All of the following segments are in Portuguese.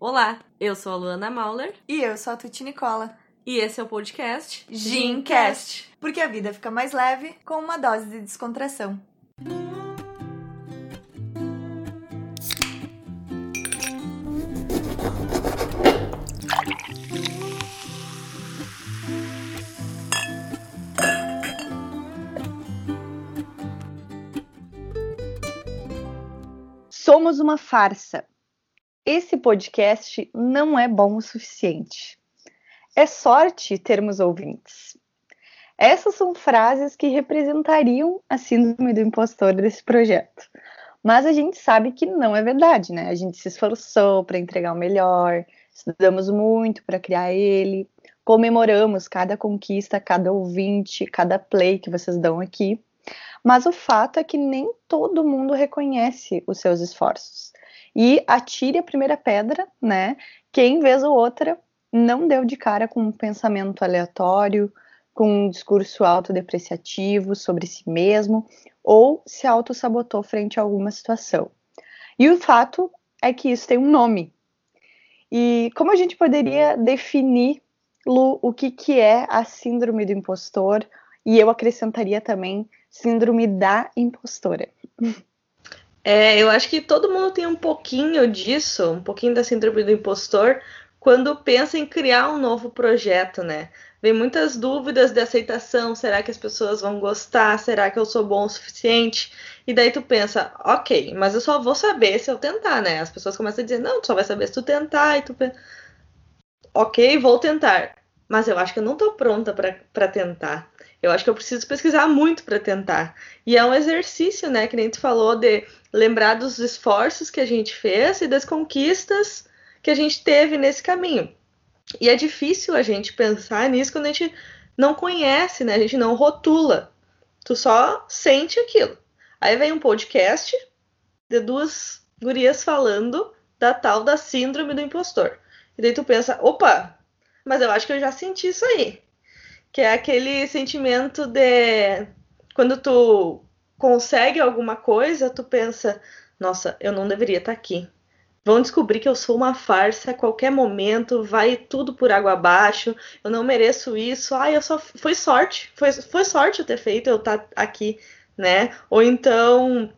Olá, eu sou a Luana Mauler E eu sou a Tuti Nicola. e esse é o podcast Gincast. Porque a vida fica mais leve com uma dose de descontração. Somos uma farsa. Esse podcast não é bom o suficiente. É sorte termos ouvintes. Essas são frases que representariam a síndrome do impostor desse projeto. Mas a gente sabe que não é verdade, né? A gente se esforçou para entregar o melhor, estudamos muito para criar ele, comemoramos cada conquista, cada ouvinte, cada play que vocês dão aqui. Mas o fato é que nem todo mundo reconhece os seus esforços. E atire a primeira pedra, né? Quem vez ou outra não deu de cara com um pensamento aleatório, com um discurso autodepreciativo sobre si mesmo, ou se auto-sabotou frente a alguma situação. E o fato é que isso tem um nome. E como a gente poderia definir, Lu, o que, que é a síndrome do impostor? E eu acrescentaria também síndrome da impostora. É, eu acho que todo mundo tem um pouquinho disso, um pouquinho da síndrome do impostor, quando pensa em criar um novo projeto, né? Vem muitas dúvidas de aceitação, será que as pessoas vão gostar? Será que eu sou bom o suficiente? E daí tu pensa, ok, mas eu só vou saber se eu tentar, né? As pessoas começam a dizer, não, tu só vai saber se tu tentar, e tu pensa, ok, vou tentar, mas eu acho que eu não tô pronta para tentar. Eu acho que eu preciso pesquisar muito para tentar. E é um exercício, né, que nem tu falou, de lembrar dos esforços que a gente fez e das conquistas que a gente teve nesse caminho. E é difícil a gente pensar nisso quando a gente não conhece, né? A gente não rotula. Tu só sente aquilo. Aí vem um podcast de duas gurias falando da tal da síndrome do impostor. E daí tu pensa, opa, mas eu acho que eu já senti isso aí. Que é aquele sentimento de quando tu consegue alguma coisa, tu pensa, nossa, eu não deveria estar aqui. Vão descobrir que eu sou uma farsa a qualquer momento, vai tudo por água abaixo, eu não mereço isso. Ai, eu só foi sorte, foi, foi sorte eu ter feito eu estar aqui, né? Ou então,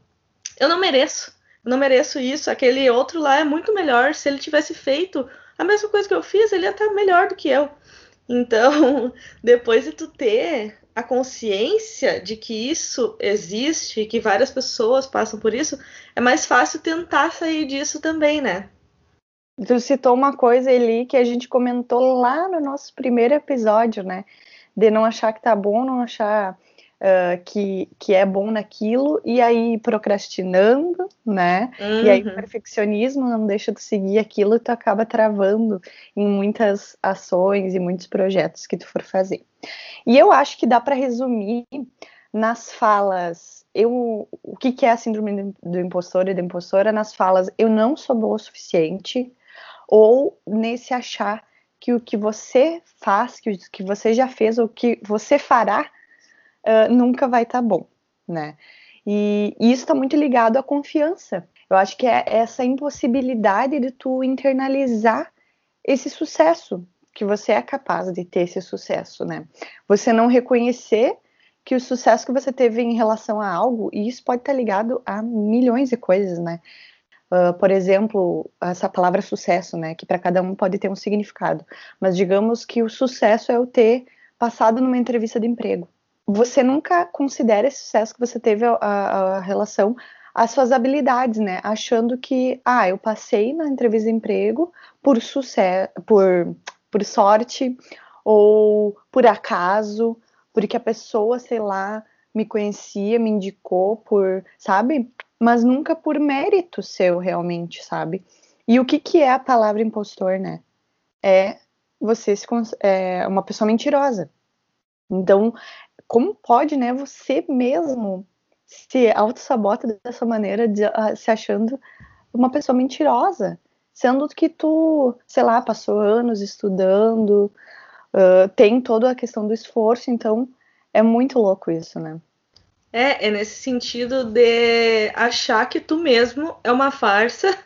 eu não mereço, eu não mereço isso, aquele outro lá é muito melhor, se ele tivesse feito a mesma coisa que eu fiz, ele ia estar melhor do que eu. Então, depois de tu ter a consciência de que isso existe, que várias pessoas passam por isso, é mais fácil tentar sair disso também, né? Tu citou uma coisa ali que a gente comentou lá no nosso primeiro episódio, né? De não achar que tá bom, não achar uh, que, que é bom naquilo, e aí procrastinando, né? Uhum. E aí o perfeccionismo não deixa de seguir aquilo e tu acaba travando em muitas ações e muitos projetos que tu for fazer. E eu acho que dá para resumir nas falas, eu, o que, que é a síndrome do impostor e da impostora, nas falas, eu não sou boa o suficiente, ou nesse achar que o que você faz, que o que você já fez, ou que você fará, nunca vai estar tá bom, né? E, e isso está muito ligado à confiança. Eu acho que é essa impossibilidade de tu internalizar esse sucesso, que você é capaz de ter esse sucesso, né? Você não reconhecer que o sucesso que você teve em relação a algo, e isso pode estar ligado a milhões de coisas, né? Uh, por exemplo, essa palavra sucesso, né? Que para cada um pode ter um significado. Mas digamos que o sucesso é o ter passado numa entrevista de emprego. Você nunca considera esse sucesso que você teve a, a, a relação às suas habilidades, né? Achando que, ah, eu passei na entrevista de emprego por sucesso, por por sorte ou por acaso, porque a pessoa, sei lá, me conhecia, me indicou por, sabe? Mas nunca por mérito seu realmente, sabe? E o que que é a palavra impostor, né? É você se é uma pessoa mentirosa. Então, como pode, né, você mesmo se auto-sabota dessa maneira, de, uh, se achando uma pessoa mentirosa? sendo que tu, sei lá, passou anos estudando, uh, tem toda a questão do esforço, então é muito louco isso, né? É, é nesse sentido de achar que tu mesmo é uma farsa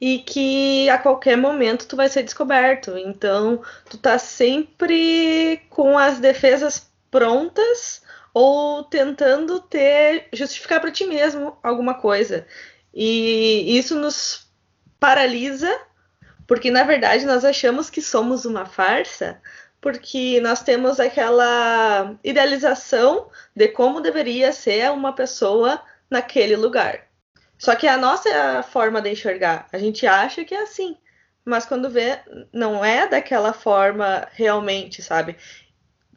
e que a qualquer momento tu vai ser descoberto. Então, tu tá sempre com as defesas prontas ou tentando ter justificar para ti mesmo alguma coisa. E isso nos paralisa, porque na verdade nós achamos que somos uma farsa, porque nós temos aquela idealização de como deveria ser uma pessoa naquele lugar. Só que a nossa forma de enxergar, a gente acha que é assim, mas quando vê, não é daquela forma realmente, sabe?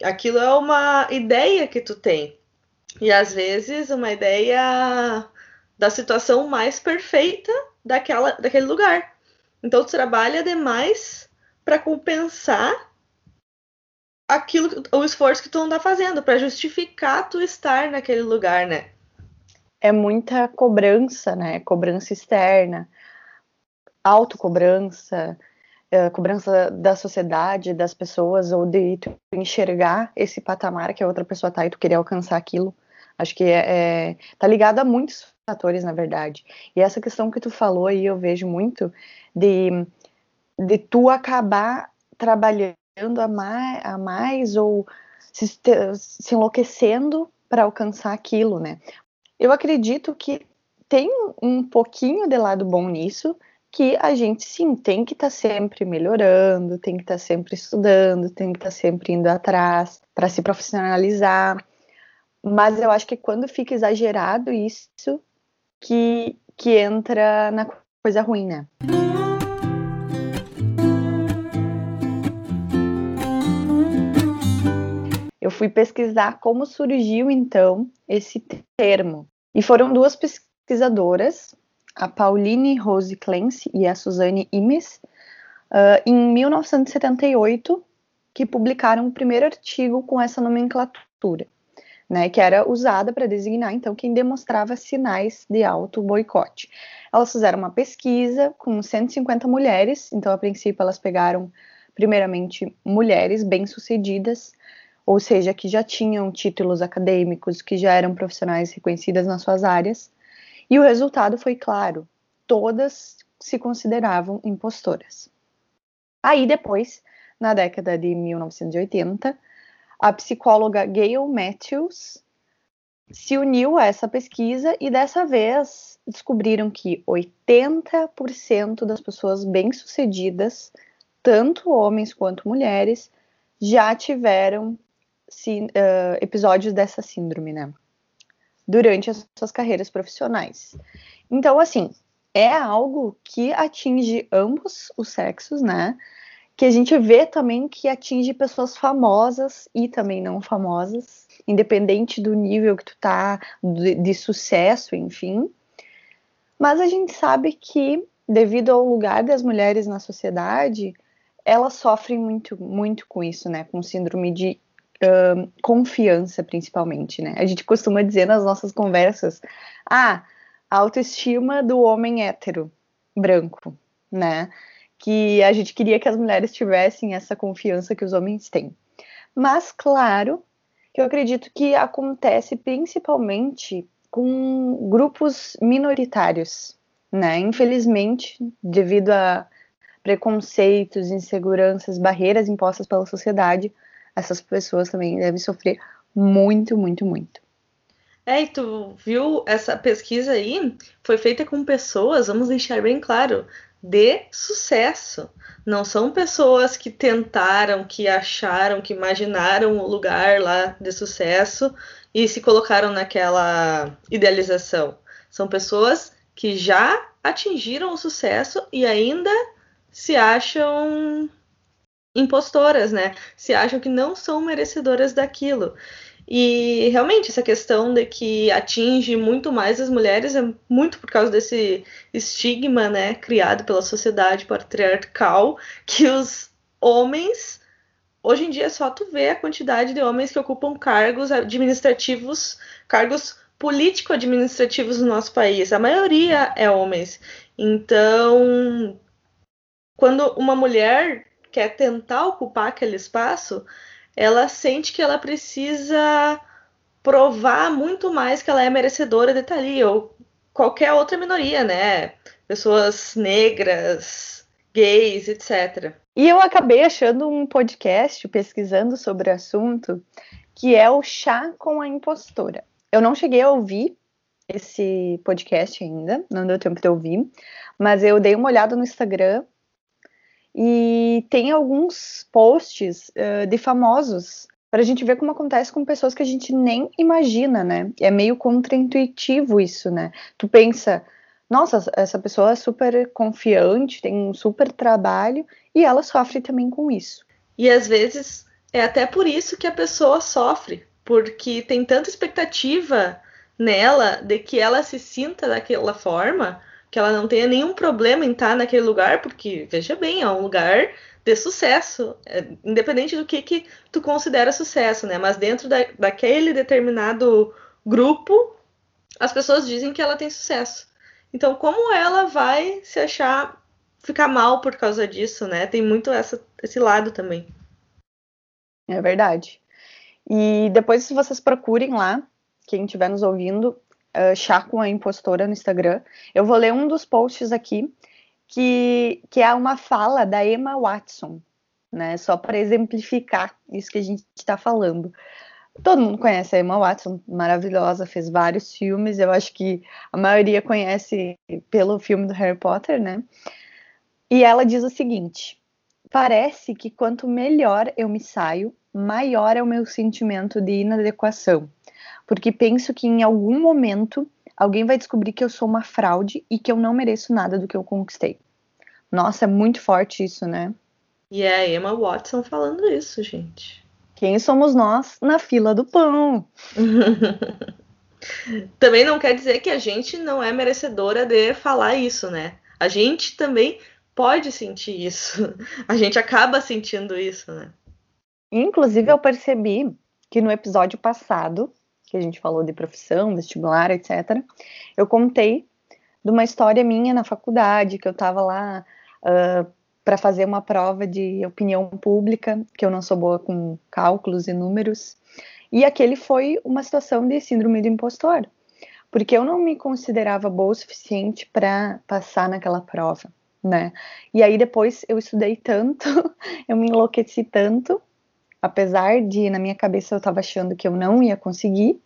Aquilo é uma ideia que tu tem. E às vezes uma ideia da situação mais perfeita daquela, daquele lugar. Então tu trabalha demais para compensar aquilo, o esforço que tu não tá fazendo, para justificar tu estar naquele lugar, né? é muita cobrança, né? Cobrança externa, autocobrança, é, cobrança da sociedade, das pessoas, ou de tu enxergar esse patamar que a outra pessoa tá e tu querer alcançar aquilo. Acho que é, é, tá ligado a muitos fatores, na verdade. E essa questão que tu falou aí, eu vejo muito de, de tu acabar trabalhando a mais, a mais ou se, se enlouquecendo para alcançar aquilo, né? Eu acredito que tem um pouquinho de lado bom nisso, que a gente sim tem que estar tá sempre melhorando, tem que estar tá sempre estudando, tem que estar tá sempre indo atrás para se profissionalizar. Mas eu acho que quando fica exagerado isso, que, que entra na coisa ruim, né? Eu fui pesquisar como surgiu então esse termo, e foram duas pesquisadoras, a Pauline Rose Clancy e a Suzanne Imes, uh, em 1978, que publicaram o primeiro artigo com essa nomenclatura, né, que era usada para designar então quem demonstrava sinais de auto boicote. Elas fizeram uma pesquisa com 150 mulheres, então a princípio elas pegaram primeiramente mulheres bem-sucedidas ou seja, que já tinham títulos acadêmicos, que já eram profissionais reconhecidas nas suas áreas, e o resultado foi claro: todas se consideravam impostoras. Aí depois, na década de 1980, a psicóloga Gail Matthews se uniu a essa pesquisa e dessa vez descobriram que 80% das pessoas bem-sucedidas, tanto homens quanto mulheres, já tiveram uh, episódios dessa síndrome, né? Durante as suas carreiras profissionais. Então, assim, é algo que atinge ambos os sexos, né? Que a gente vê também que atinge pessoas famosas e também não famosas, independente do nível que tu tá, de, de sucesso, enfim. Mas a gente sabe que, devido ao lugar das mulheres na sociedade, elas sofrem muito, muito com isso, né? Com síndrome de confiança, principalmente, né? A gente costuma dizer nas nossas conversas, ah, a autoestima do homem hétero, branco, né? Que a gente queria que as mulheres tivessem essa confiança que os homens têm. Mas, claro, que eu acredito que acontece principalmente com grupos minoritários, né? Infelizmente, devido a preconceitos, inseguranças, barreiras impostas pela sociedade, essas pessoas também devem sofrer muito, muito, muito. É, e tu viu essa pesquisa aí? Foi feita com pessoas, vamos deixar bem claro, de sucesso. Não são pessoas que tentaram, que acharam, que imaginaram o lugar lá de sucesso e se colocaram naquela idealização. São pessoas que já atingiram o sucesso e ainda se acham impostoras, né? Se acham que não são merecedoras daquilo. E realmente essa questão de que atinge muito mais as mulheres é muito por causa desse estigma, né, criado pela sociedade patriarcal, que os homens hoje em dia só tu vê a quantidade de homens que ocupam cargos administrativos, cargos político-administrativos no nosso país. A maioria é homens. Então, quando uma mulher quer tentar ocupar aquele espaço, ela sente que ela precisa provar muito mais que ela é merecedora de estar ali, ou qualquer outra minoria, né? Pessoas negras, gays, etc. E eu acabei achando um podcast pesquisando sobre o assunto que é o Chá com a Impostora. Eu não cheguei a ouvir esse podcast ainda, não deu tempo de ouvir, mas eu dei uma olhada no Instagram e tem alguns posts uh, de famosos para a gente ver como acontece com pessoas que a gente nem imagina, né? É meio contraintuitivo isso, né? Tu pensa, nossa, essa pessoa é super confiante, tem um super trabalho e ela sofre também com isso. E às vezes é até por isso que a pessoa sofre, porque tem tanta expectativa nela de que ela se sinta daquela forma, que ela não tenha nenhum problema em estar naquele lugar, porque veja bem, é um lugar de sucesso, é, independente do que, que tu considera sucesso, né? Mas dentro da, daquele determinado grupo, as pessoas dizem que ela tem sucesso. Então, como ela vai se achar ficar mal por causa disso, né? Tem muito essa, esse lado também. É verdade. E depois, se vocês procurem lá, quem estiver nos ouvindo, Chá com a Impostora no Instagram, eu vou ler um dos posts aqui que, que é uma fala da Emma Watson, né? Só para exemplificar isso que a gente está falando. Todo mundo conhece a Emma Watson, maravilhosa, fez vários filmes. Eu acho que a maioria conhece pelo filme do Harry Potter, né? E ela diz o seguinte: parece que quanto melhor eu me saio, maior é o meu sentimento de inadequação, porque penso que em algum momento alguém vai descobrir que eu sou uma fraude e que eu não mereço nada do que eu conquistei. Nossa, é muito forte isso, né? E é a Emma Watson falando isso, gente. Quem somos nós na fila do pão? também não quer dizer que a gente não é merecedora de falar isso, né? A gente também pode sentir isso. A gente acaba sentindo isso, né? Inclusive, eu percebi que no episódio passado, que a gente falou de profissão, vestibular, etc., eu contei de uma história minha na faculdade, que eu estava lá uh, para fazer uma prova de opinião pública, que eu não sou boa com cálculos e números. E aquele foi uma situação de síndrome do impostor, porque eu não me considerava boa o suficiente para passar naquela prova, né? E aí depois eu estudei tanto, eu me enlouqueci tanto, apesar de na minha cabeça eu estava achando que eu não ia conseguir,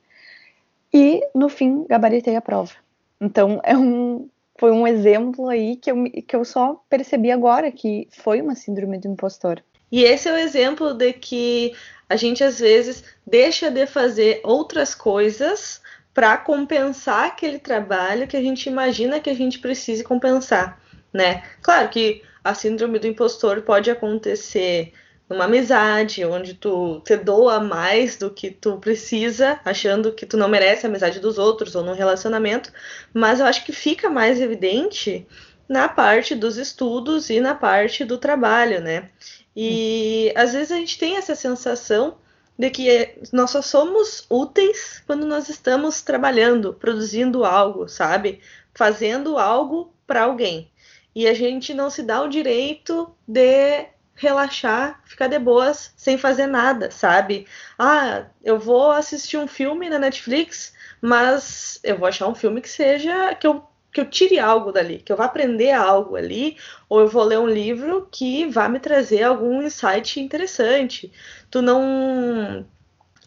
e no fim gabaritei a prova. Então é um foi um exemplo aí que eu, que eu só percebi agora que foi uma síndrome do impostor. E esse é o exemplo de que a gente às vezes deixa de fazer outras coisas para compensar aquele trabalho que a gente imagina que a gente precise compensar, né? Claro que a síndrome do impostor pode acontecer numa amizade, onde tu te doa mais do que tu precisa, achando que tu não merece a amizade dos outros, ou num relacionamento, mas eu acho que fica mais evidente na parte dos estudos e na parte do trabalho, né? E às vezes a gente tem essa sensação de que nós só somos úteis quando nós estamos trabalhando, produzindo algo, sabe? Fazendo algo para alguém. E a gente não se dá o direito de relaxar, ficar de boas, sem fazer nada, sabe? Ah, eu vou assistir um filme na Netflix, mas eu vou achar um filme que seja que eu que eu tire algo dali, que eu vá aprender algo ali, ou eu vou ler um livro que vá me trazer algum insight interessante. Tu não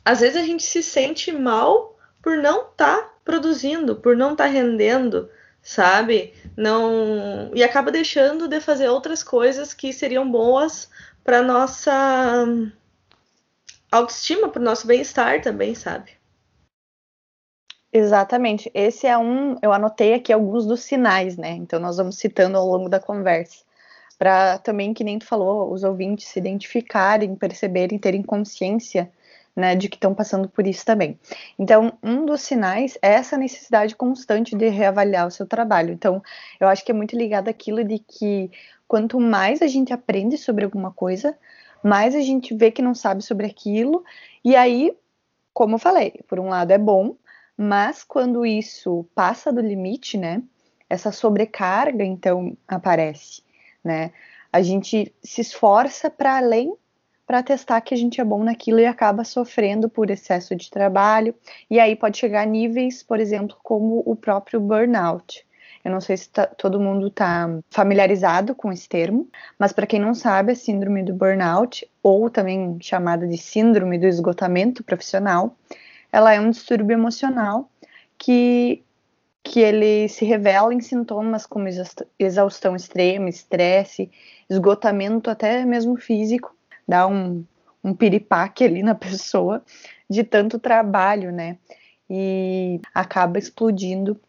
às vezes a gente se sente mal por não estar tá produzindo, por não estar tá rendendo, sabe? Não e acaba deixando de fazer outras coisas que seriam boas para nossa autoestima, para o nosso bem-estar também, sabe? Exatamente. Esse é um, eu anotei aqui alguns dos sinais, né? Então nós vamos citando ao longo da conversa, para também que nem tu falou, os ouvintes se identificarem, perceberem, terem consciência né, de que estão passando por isso também. Então, um dos sinais é essa necessidade constante de reavaliar o seu trabalho. Então, eu acho que é muito ligado àquilo de que quanto mais a gente aprende sobre alguma coisa, mais a gente vê que não sabe sobre aquilo, e aí, como eu falei, por um lado é bom, mas quando isso passa do limite, né, essa sobrecarga então aparece, né? A gente se esforça para além para testar que a gente é bom naquilo e acaba sofrendo por excesso de trabalho. E aí pode chegar a níveis, por exemplo, como o próprio burnout. Eu não sei se tá, todo mundo está familiarizado com esse termo, mas para quem não sabe, a síndrome do burnout, ou também chamada de síndrome do esgotamento profissional, ela é um distúrbio emocional que, que ele se revela em sintomas como exaustão extrema, estresse, esgotamento até mesmo físico, dá um, um piripaque ali na pessoa de tanto trabalho, né? E acaba explodindo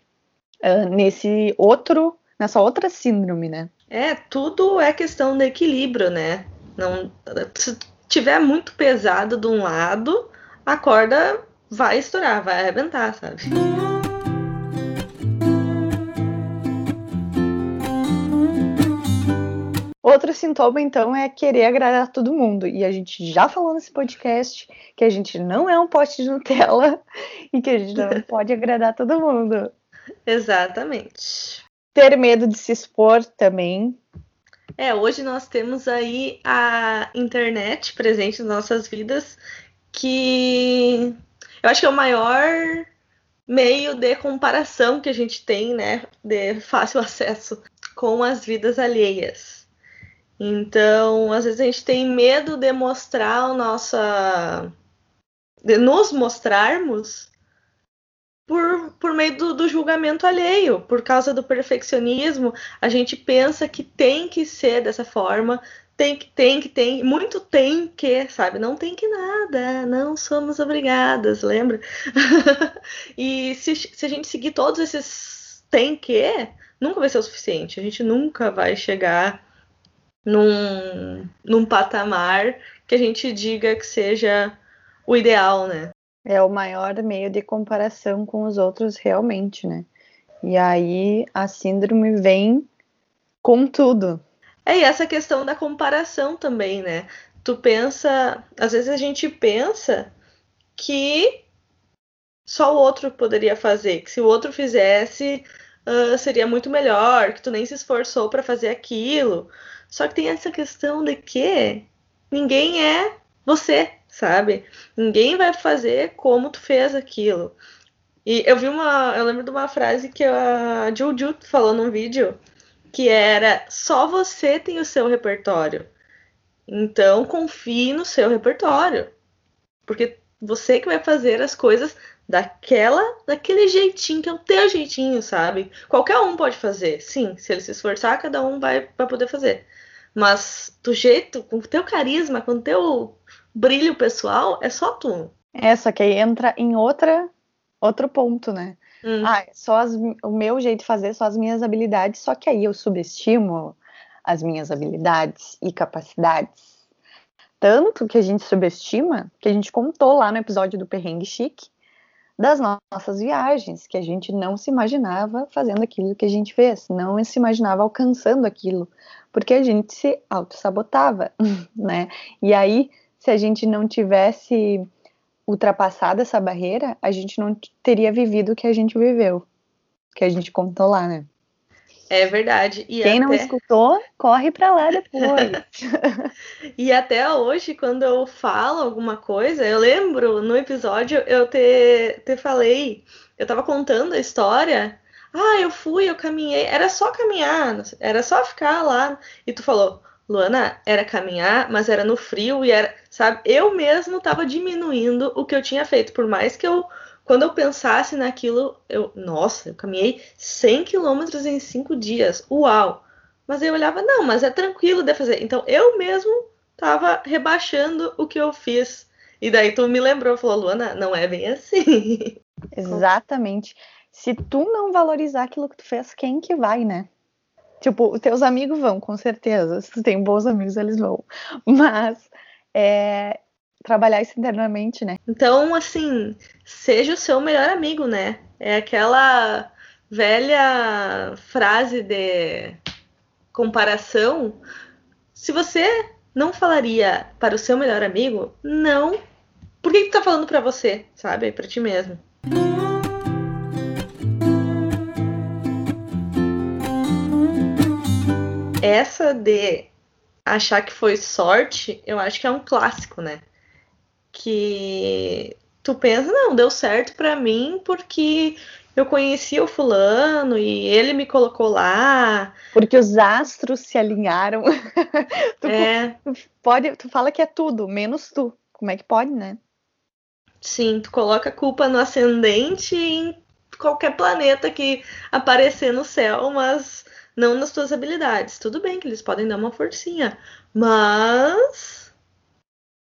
uh, nesse outro, nessa outra síndrome, né? É, tudo é questão de equilíbrio, né? Não, se tiver muito pesado de um lado, a corda vai estourar, vai arrebentar, sabe? Outro sintoma, então, é querer agradar todo mundo. E a gente já falou nesse podcast que a gente não é um pote de Nutella e que a gente não pode agradar todo mundo. Exatamente. Ter medo de se expor também. É, hoje nós temos aí a internet presente nas nossas vidas, que eu acho que é o maior meio de comparação que a gente tem, né, de fácil acesso com as vidas alheias. Então, às vezes a gente tem medo de mostrar o nossa. de nos mostrarmos por, por meio do, do, julgamento alheio, por causa do perfeccionismo, a gente pensa que tem que ser dessa forma, tem que, tem que, tem, muito tem que, sabe? Não tem que nada, não somos obrigadas, lembra? e se, se a gente seguir todos esses tem que, nunca vai ser o suficiente. A gente nunca vai chegar num, num patamar que a gente diga que seja o ideal, né? É o maior meio de comparação com os outros realmente, né? E aí a síndrome vem com tudo. É, e essa questão da comparação também, né? Tu pensa, às vezes a gente pensa que só o outro poderia fazer, que se o outro fizesse uh, seria muito melhor, que tu nem se esforçou para fazer aquilo. Só que tem essa questão de que ninguém é você, sabe? Ninguém vai fazer como tu fez aquilo. E eu vi uma, eu lembro de uma frase que a Juju falou num vídeo que era só você tem o seu repertório. Então confie no seu repertório. Porque você que vai fazer as coisas daquela, daquele jeitinho que é o teu jeitinho, sabe? Qualquer um pode fazer. Sim, se ele se esforçar, cada um vai, vai poder fazer. Mas do jeito, com o teu carisma, com o teu brilho pessoal, é só tu. É, só que aí entra em outra, outro ponto, né? Hum. Ah, é só as, o meu jeito de fazer, só as minhas habilidades, só que aí eu subestimo as minhas habilidades e capacidades. Tanto que a gente subestima, que a gente contou lá no episódio do Perrengue Chique, das nossas viagens, que a gente não se imaginava fazendo aquilo que a gente fez, não se imaginava alcançando aquilo, porque a gente se auto-sabotava, né? E aí, se a gente não tivesse ultrapassado essa barreira, a gente não teria vivido o que a gente viveu, que a gente contou lá, né? É verdade. E Quem até... não escutou, corre para lá depois. e até hoje, quando eu falo alguma coisa, eu lembro no episódio eu te, te falei, eu tava contando a história. Ah, eu fui, eu caminhei. Era só caminhar, era só ficar lá. E tu falou, Luana, era caminhar, mas era no frio e era, sabe? Eu mesmo tava diminuindo o que eu tinha feito, por mais que eu, quando eu pensasse naquilo, eu, nossa, eu caminhei 100 quilômetros em cinco dias, uau! Mas eu olhava, não, mas é tranquilo de fazer. Então eu mesmo tava rebaixando o que eu fiz. E daí tu me lembrou, falou, Luana, não é bem assim. Exatamente. Se tu não valorizar aquilo que tu fez, quem que vai, né? Tipo, teus amigos vão, com certeza. Se tu tem bons amigos, eles vão. Mas é, trabalhar isso internamente, né? Então, assim, seja o seu melhor amigo, né? É aquela velha frase de comparação. Se você não falaria para o seu melhor amigo, não. Por que, que tu tá falando para você, sabe? Para ti mesmo. essa de achar que foi sorte, eu acho que é um clássico, né? Que tu pensa, não, deu certo para mim porque eu conheci o fulano e ele me colocou lá. Porque os astros se alinharam. tu, é. pode, tu fala que é tudo, menos tu. Como é que pode, né? Sim, tu coloca a culpa no ascendente em qualquer planeta que aparecer no céu, mas não nas tuas habilidades. Tudo bem que eles podem dar uma forcinha, mas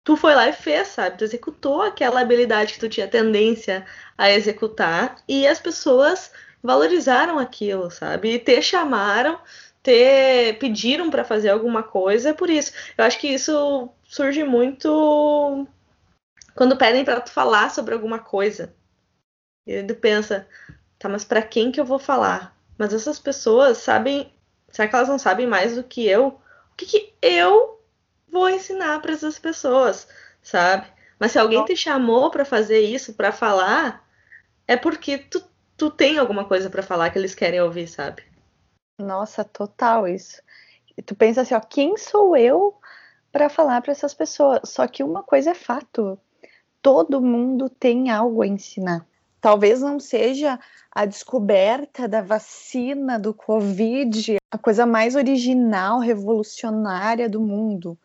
tu foi lá e fez, sabe? Tu executou aquela habilidade que tu tinha tendência a executar e as pessoas valorizaram aquilo, sabe? E te chamaram, te pediram para fazer alguma coisa, por isso. Eu acho que isso surge muito quando pedem para tu falar sobre alguma coisa. E tu pensa, tá, mas para quem que eu vou falar? Mas essas pessoas sabem, será que elas não sabem mais do que eu? O que, que eu vou ensinar para essas pessoas, sabe? Mas se alguém te chamou para fazer isso, para falar, é porque tu, tu tem alguma coisa para falar que eles querem ouvir, sabe? Nossa, total isso. E tu pensa assim, ó, quem sou eu para falar para essas pessoas? Só que uma coisa é fato, todo mundo tem algo a ensinar. Talvez não seja a descoberta da vacina do Covid a coisa mais original, revolucionária do mundo,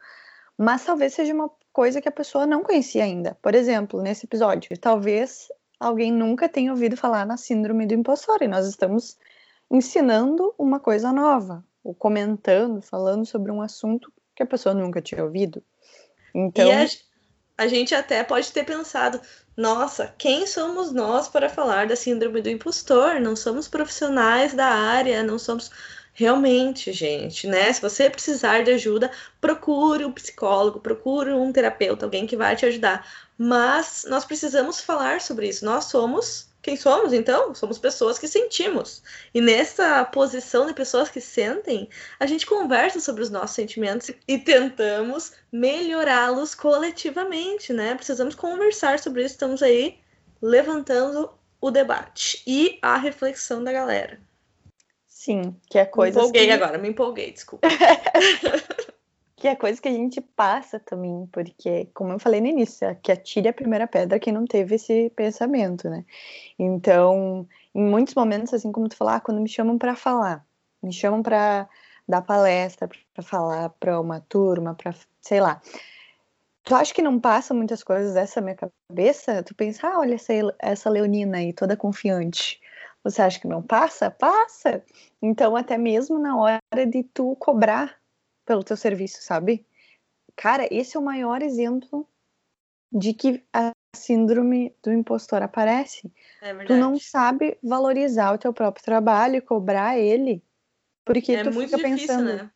mas talvez seja uma coisa que a pessoa não conhecia ainda. Por exemplo, nesse episódio, talvez alguém nunca tenha ouvido falar na síndrome do impostor e nós estamos ensinando uma coisa nova, ou comentando, falando sobre um assunto que a pessoa nunca tinha ouvido. Então, e a, a gente até pode ter pensado, nossa, quem somos nós para falar da síndrome do impostor? Não somos profissionais da área, não somos realmente, gente, né? Se você precisar de ajuda, procure um psicólogo, procure um terapeuta, alguém que vai te ajudar. Mas nós precisamos falar sobre isso. Nós somos quem somos, então? Somos pessoas que sentimos. E nessa posição de pessoas que sentem, a gente conversa sobre os nossos sentimentos e tentamos melhorá-los coletivamente, né? Precisamos conversar sobre isso. Estamos aí levantando o debate e a reflexão da galera. Sim, que é coisa. Me empolguei que... agora, me empolguei, desculpa. que é coisa que a gente passa também, porque, como eu falei no início, que atire a primeira pedra quem não teve esse pensamento, né? Então, em muitos momentos, assim como tu falar, ah, quando me chamam para falar, me chamam para dar palestra, para falar para uma turma, para sei lá. Tu acha que não passa muitas coisas dessa minha cabeça? Tu pensa, ah, olha essa, essa leonina aí, toda confiante. Você acha que não passa? Passa! Então, até mesmo na hora de tu cobrar pelo teu serviço, sabe? Cara, esse é o maior exemplo de que a síndrome do impostor aparece. É tu não sabe valorizar o teu próprio trabalho e cobrar ele, porque é tu fica difícil, pensando, né?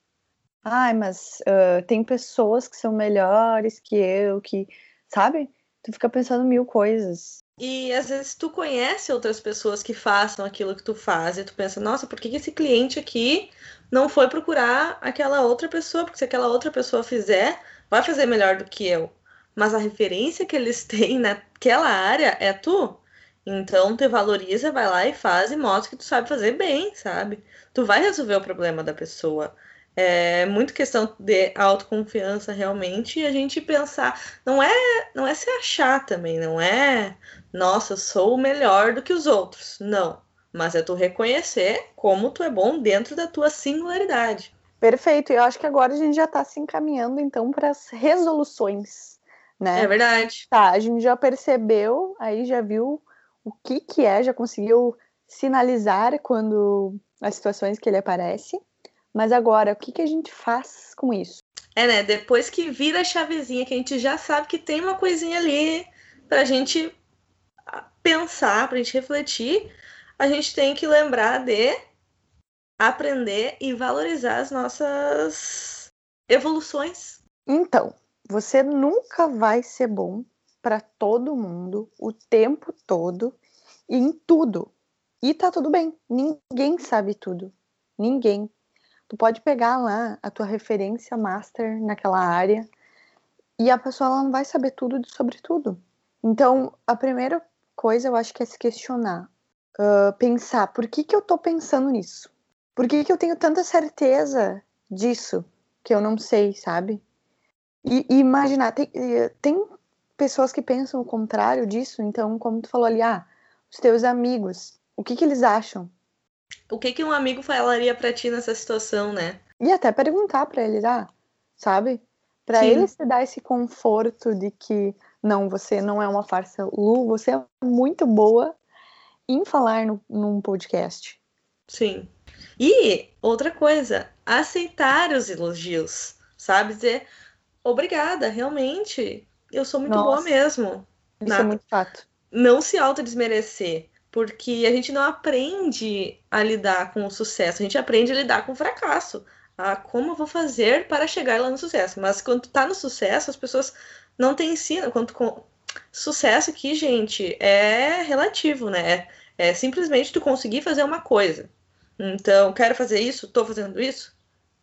ai, mas uh, tem pessoas que são melhores que eu, que, sabe? Tu fica pensando mil coisas. E às vezes tu conhece outras pessoas que façam aquilo que tu faz e tu pensa, nossa, por que esse cliente aqui não foi procurar aquela outra pessoa, porque se aquela outra pessoa fizer, vai fazer melhor do que eu. Mas a referência que eles têm naquela área é tu. Então te valoriza, vai lá e faz e mostra que tu sabe fazer bem, sabe? Tu vai resolver o problema da pessoa. É muito questão de autoconfiança realmente e a gente pensar, não é, não é se achar também, não é, nossa, sou o melhor do que os outros. Não mas é tu reconhecer como tu é bom dentro da tua singularidade. Perfeito, eu acho que agora a gente já está se encaminhando então para as resoluções, né? É verdade. Tá, a gente já percebeu, aí já viu o que que é, já conseguiu sinalizar quando as situações que ele aparece, mas agora o que que a gente faz com isso? É, né? Depois que vira a chavezinha, que a gente já sabe que tem uma coisinha ali para a gente pensar, para a gente refletir, a gente tem que lembrar de aprender e valorizar as nossas evoluções. Então, você nunca vai ser bom para todo mundo o tempo todo e em tudo. E tá tudo bem. Ninguém sabe tudo. Ninguém. Tu pode pegar lá a tua referência master naquela área e a pessoa ela não vai saber tudo sobre tudo. Então, a primeira coisa eu acho que é se questionar uh, pensar por que, que eu tô pensando nisso? Por que, que eu tenho tanta certeza disso? que eu não sei, sabe? E, e imaginar, tem, tem pessoas que pensam o contrário disso, então, como tu falou ali, ah, os teus amigos, o que que eles acham? O que que um amigo falaria para ti nessa situação, né? E até perguntar para eles, ah, sabe? Para eles te dar esse conforto de que não, você não é uma farsa, Lu, você é muito boa em falar no, num podcast. Sim. E outra coisa, aceitar os elogios, sabe? Dizer obrigada, realmente, eu sou muito Nossa, boa mesmo. Isso Na... é muito fato. Não se autodesmerecer, porque a gente não aprende a lidar com o sucesso, a gente aprende a lidar com o fracasso. A como eu vou fazer para chegar lá no sucesso. Mas quando tá no sucesso, as pessoas não te ensinam. Quanto com... Sucesso aqui, gente, é relativo, né? É simplesmente tu conseguir fazer uma coisa. Então, quero fazer isso, tô fazendo isso,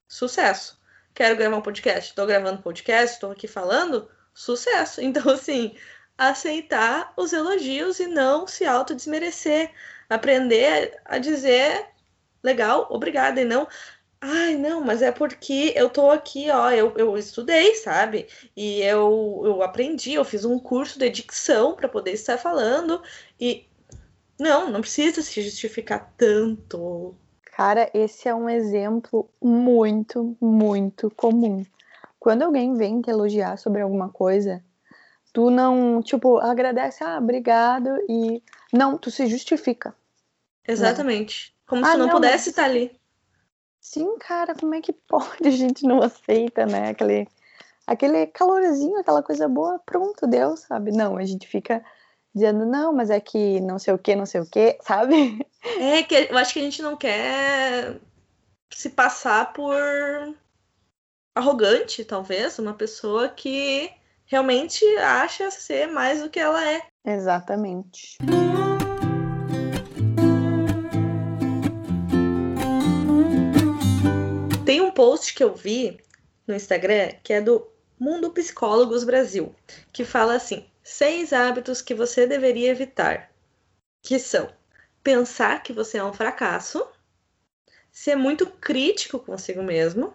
sucesso. Quero gravar um podcast, tô gravando podcast, tô aqui falando, sucesso. Então, assim, aceitar os elogios e não se autodesmerecer. Aprender a dizer legal, obrigada, e não. Ai, não, mas é porque eu tô aqui, ó, eu, eu estudei, sabe? E eu, eu aprendi, eu fiz um curso de dicção para poder estar falando. E não, não precisa se justificar tanto. Cara, esse é um exemplo muito, muito comum. Quando alguém vem te elogiar sobre alguma coisa, tu não, tipo, agradece, ah, obrigado, e não, tu se justifica. Exatamente. Né? Como ah, se não, não pudesse mas... estar ali. Sim, cara, como é que pode? A gente não aceita, né? Aquele, aquele calorzinho, aquela coisa boa, pronto, deu, sabe? Não, a gente fica dizendo, não, mas é que não sei o que, não sei o que, sabe? É que eu acho que a gente não quer se passar por arrogante, talvez, uma pessoa que realmente acha ser mais do que ela é. Exatamente. Tem um post que eu vi no Instagram que é do Mundo Psicólogos Brasil, que fala assim: seis hábitos que você deveria evitar, que são pensar que você é um fracasso, ser muito crítico consigo mesmo,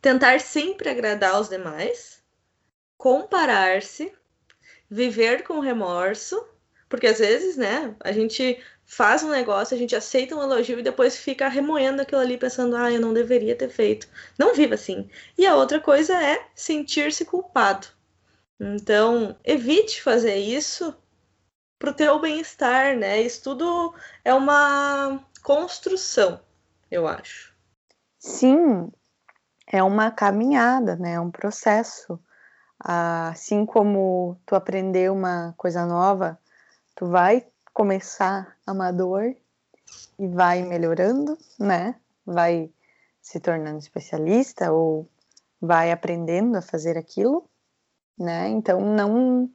tentar sempre agradar os demais, comparar-se, viver com remorso, porque às vezes, né, a gente faz um negócio, a gente aceita um elogio e depois fica remoendo aquilo ali pensando, ah, eu não deveria ter feito. Não viva assim. E a outra coisa é sentir-se culpado. Então, evite fazer isso para o teu bem-estar, né? Isso tudo é uma construção, eu acho. Sim, é uma caminhada, né? É um processo. Assim como tu aprender uma coisa nova, tu vai começar amador e vai melhorando, né? Vai se tornando especialista ou vai aprendendo a fazer aquilo né? Então não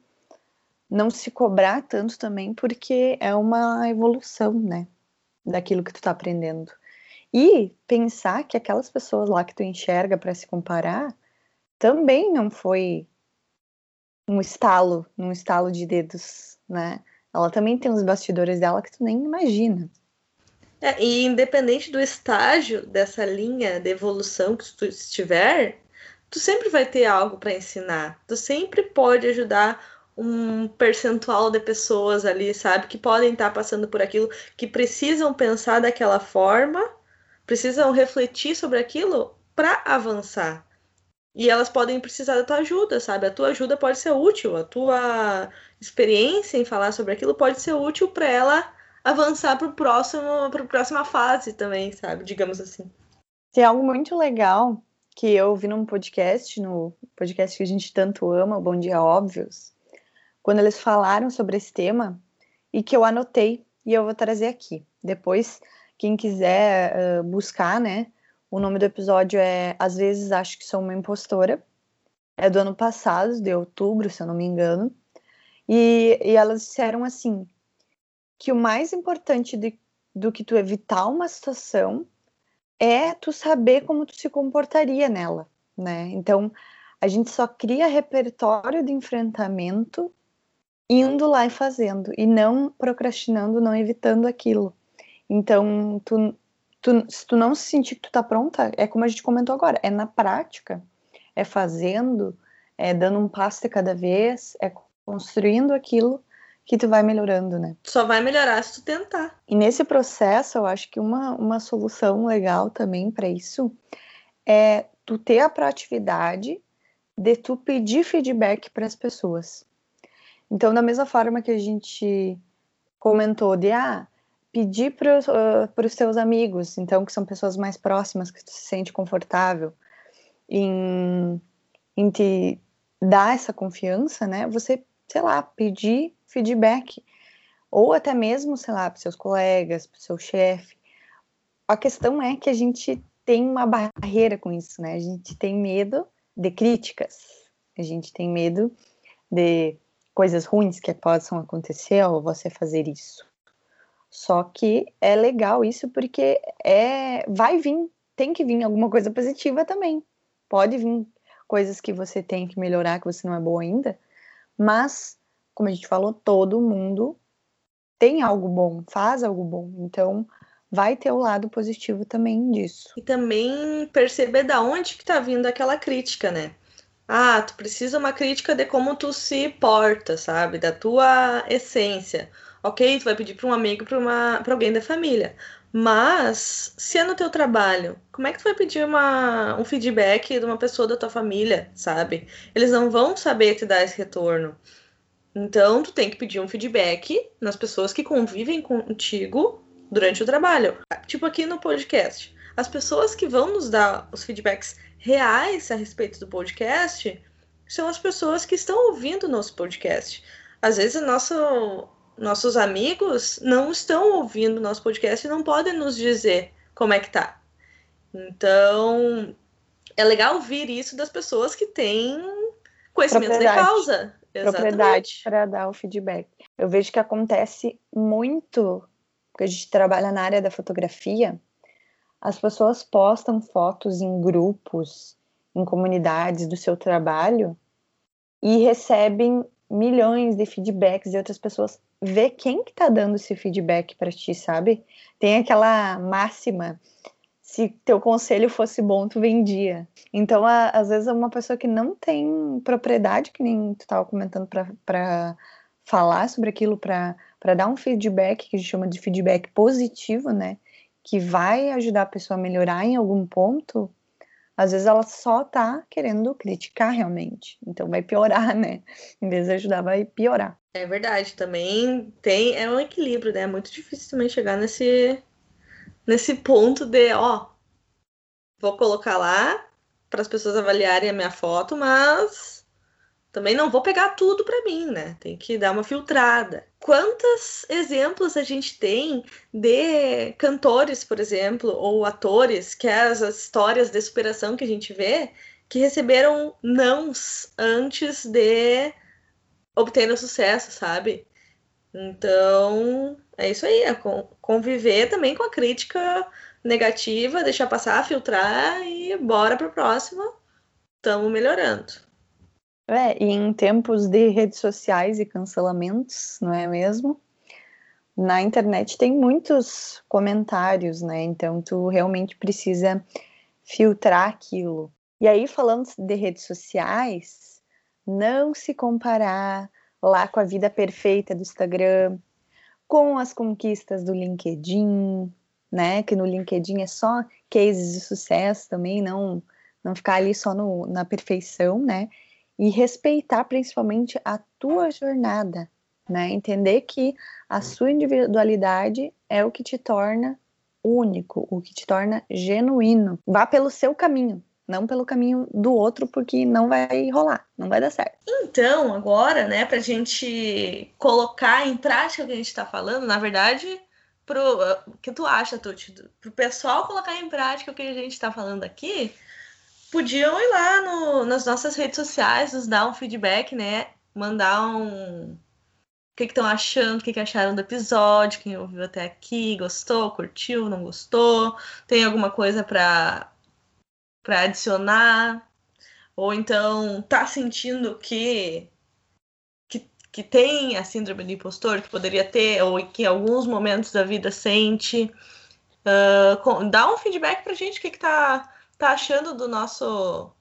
não se cobrar tanto também porque é uma evolução, né? Daquilo que tu tá aprendendo. E pensar que aquelas pessoas lá que tu enxerga para se comparar também não foi um estalo, um estalo de dedos, né? Ela também tem os bastidores dela que tu nem imagina. É, e independente do estágio dessa linha de evolução que tu estiver, tu sempre vai ter algo para ensinar. Tu sempre pode ajudar um percentual de pessoas ali, sabe, que podem estar tá passando por aquilo, que precisam pensar daquela forma, precisam refletir sobre aquilo para avançar. E elas podem precisar da tua ajuda, sabe? A tua ajuda pode ser útil, a tua experiência em falar sobre aquilo pode ser útil para ela avançar para próximo, para próxima fase também, sabe? Digamos assim. Tem algo muito legal que eu ouvi num podcast, no podcast que a gente tanto ama, o Bom Dia Óbvios, quando eles falaram sobre esse tema e que eu anotei e eu vou trazer aqui. Depois, quem quiser uh, buscar, né? O nome do episódio é Às vezes Acho que Sou uma Impostora. É do ano passado, de outubro, se eu não me engano. E, e elas disseram assim: que o mais importante de, do que tu evitar uma situação é tu saber como tu se comportaria nela, né? Então, a gente só cria repertório de enfrentamento indo lá e fazendo, e não procrastinando, não evitando aquilo. Então, tu, tu, se tu não se sentir que tu tá pronta, é como a gente comentou agora, é na prática, é fazendo, é dando um passo de cada vez, é construindo aquilo que tu vai melhorando, né? Só vai melhorar se tu tentar. E nesse processo, eu acho que uma, uma solução legal também para isso é tu ter a proatividade de tu pedir feedback para as pessoas. Então, da mesma forma que a gente comentou de ah, pedir para os uh, teus amigos, então que são pessoas mais próximas, que tu se sente confortável em, em te dar essa confiança, né? Você, sei lá, pedir feedback ou até mesmo, sei lá, para seus colegas, para seu chefe. A questão é que a gente tem uma barreira com isso, né? A gente tem medo de críticas, a gente tem medo de coisas ruins que possam acontecer ao você fazer isso. Só que é legal isso porque é vai vir, tem que vir alguma coisa positiva também. Pode vir coisas que você tem que melhorar, que você não é boa ainda, mas como a gente falou, todo mundo tem algo bom, faz algo bom. Então, vai ter o lado positivo também disso. E também perceber da onde que tá vindo aquela crítica, né? Ah, tu precisa uma crítica de como tu se porta, sabe? Da tua essência. Ok, tu vai pedir para um amigo, para alguém da família. Mas, se é no teu trabalho, como é que tu vai pedir uma, um feedback de uma pessoa da tua família, sabe? Eles não vão saber te dar esse retorno. Então, tu tem que pedir um feedback nas pessoas que convivem contigo durante o trabalho. Tipo aqui no podcast. As pessoas que vão nos dar os feedbacks reais a respeito do podcast são as pessoas que estão ouvindo o nosso podcast. Às vezes, nosso, nossos amigos não estão ouvindo o nosso podcast e não podem nos dizer como é que tá. Então, é legal ouvir isso das pessoas que têm conhecimento de causa. Propriedade para dar o feedback. Eu vejo que acontece muito, porque a gente trabalha na área da fotografia, as pessoas postam fotos em grupos, em comunidades do seu trabalho e recebem milhões de feedbacks de outras pessoas. Vê quem que tá dando esse feedback para ti, sabe? Tem aquela máxima, se teu conselho fosse bom, tu vendia. Então, a, às vezes, uma pessoa que não tem propriedade, que nem tu tava comentando para falar sobre aquilo, para dar um feedback, que a gente chama de feedback positivo, né? que vai ajudar a pessoa a melhorar em algum ponto, às vezes ela só tá querendo criticar realmente. Então vai piorar, né? Em vez de ajudar, vai piorar. É verdade, também tem é um equilíbrio, né? É muito difícil também chegar nesse nesse ponto de, ó, vou colocar lá para as pessoas avaliarem a minha foto, mas também não vou pegar tudo para mim, né? Tem que dar uma filtrada. Quantos exemplos a gente tem de cantores, por exemplo, ou atores, que é as histórias de superação que a gente vê, que receberam nãos antes de obter o sucesso, sabe? Então, é isso aí, é conviver também com a crítica negativa, deixar passar, filtrar e bora para a próxima. Estamos melhorando. É, e em tempos de redes sociais e cancelamentos, não é mesmo? Na internet tem muitos comentários, né? Então tu realmente precisa filtrar aquilo. E aí, falando de redes sociais, não se comparar lá com a vida perfeita do Instagram, com as conquistas do LinkedIn, né? Que no LinkedIn é só cases de sucesso também, não, não ficar ali só no, na perfeição, né? E respeitar principalmente a tua jornada, né? Entender que a sua individualidade é o que te torna único, o que te torna genuíno. Vá pelo seu caminho, não pelo caminho do outro, porque não vai rolar, não vai dar certo. Então, agora, né, pra gente colocar em prática o que a gente tá falando, na verdade, pro que tu acha, Tuti? Pro pessoal colocar em prática o que a gente tá falando aqui, podiam ir lá no, nas nossas redes sociais, nos dar um feedback, né? Mandar um. O que estão achando, o que, que acharam do episódio, quem ouviu até aqui, gostou, curtiu, não gostou, tem alguma coisa para para adicionar, ou então tá sentindo que, que que tem a síndrome do impostor, que poderia ter, ou que em alguns momentos da vida sente. Uh, dá um feedback pra gente o que, que tá, tá achando do nosso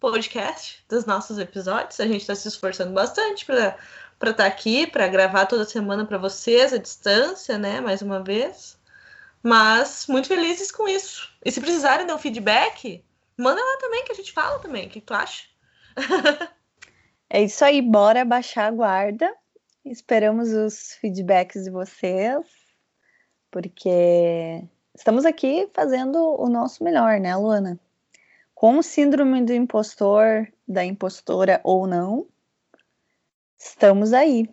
podcast, dos nossos episódios. A gente está se esforçando bastante para estar tá aqui, para gravar toda semana para vocês, à distância, né? Mais uma vez. Mas muito felizes com isso. E se precisarem dar um feedback, manda lá também, que a gente fala também. O que tu acha? é isso aí, bora baixar a guarda. Esperamos os feedbacks de vocês, porque estamos aqui fazendo o nosso melhor, né, Luana? Com síndrome do impostor, da impostora ou não, estamos aí.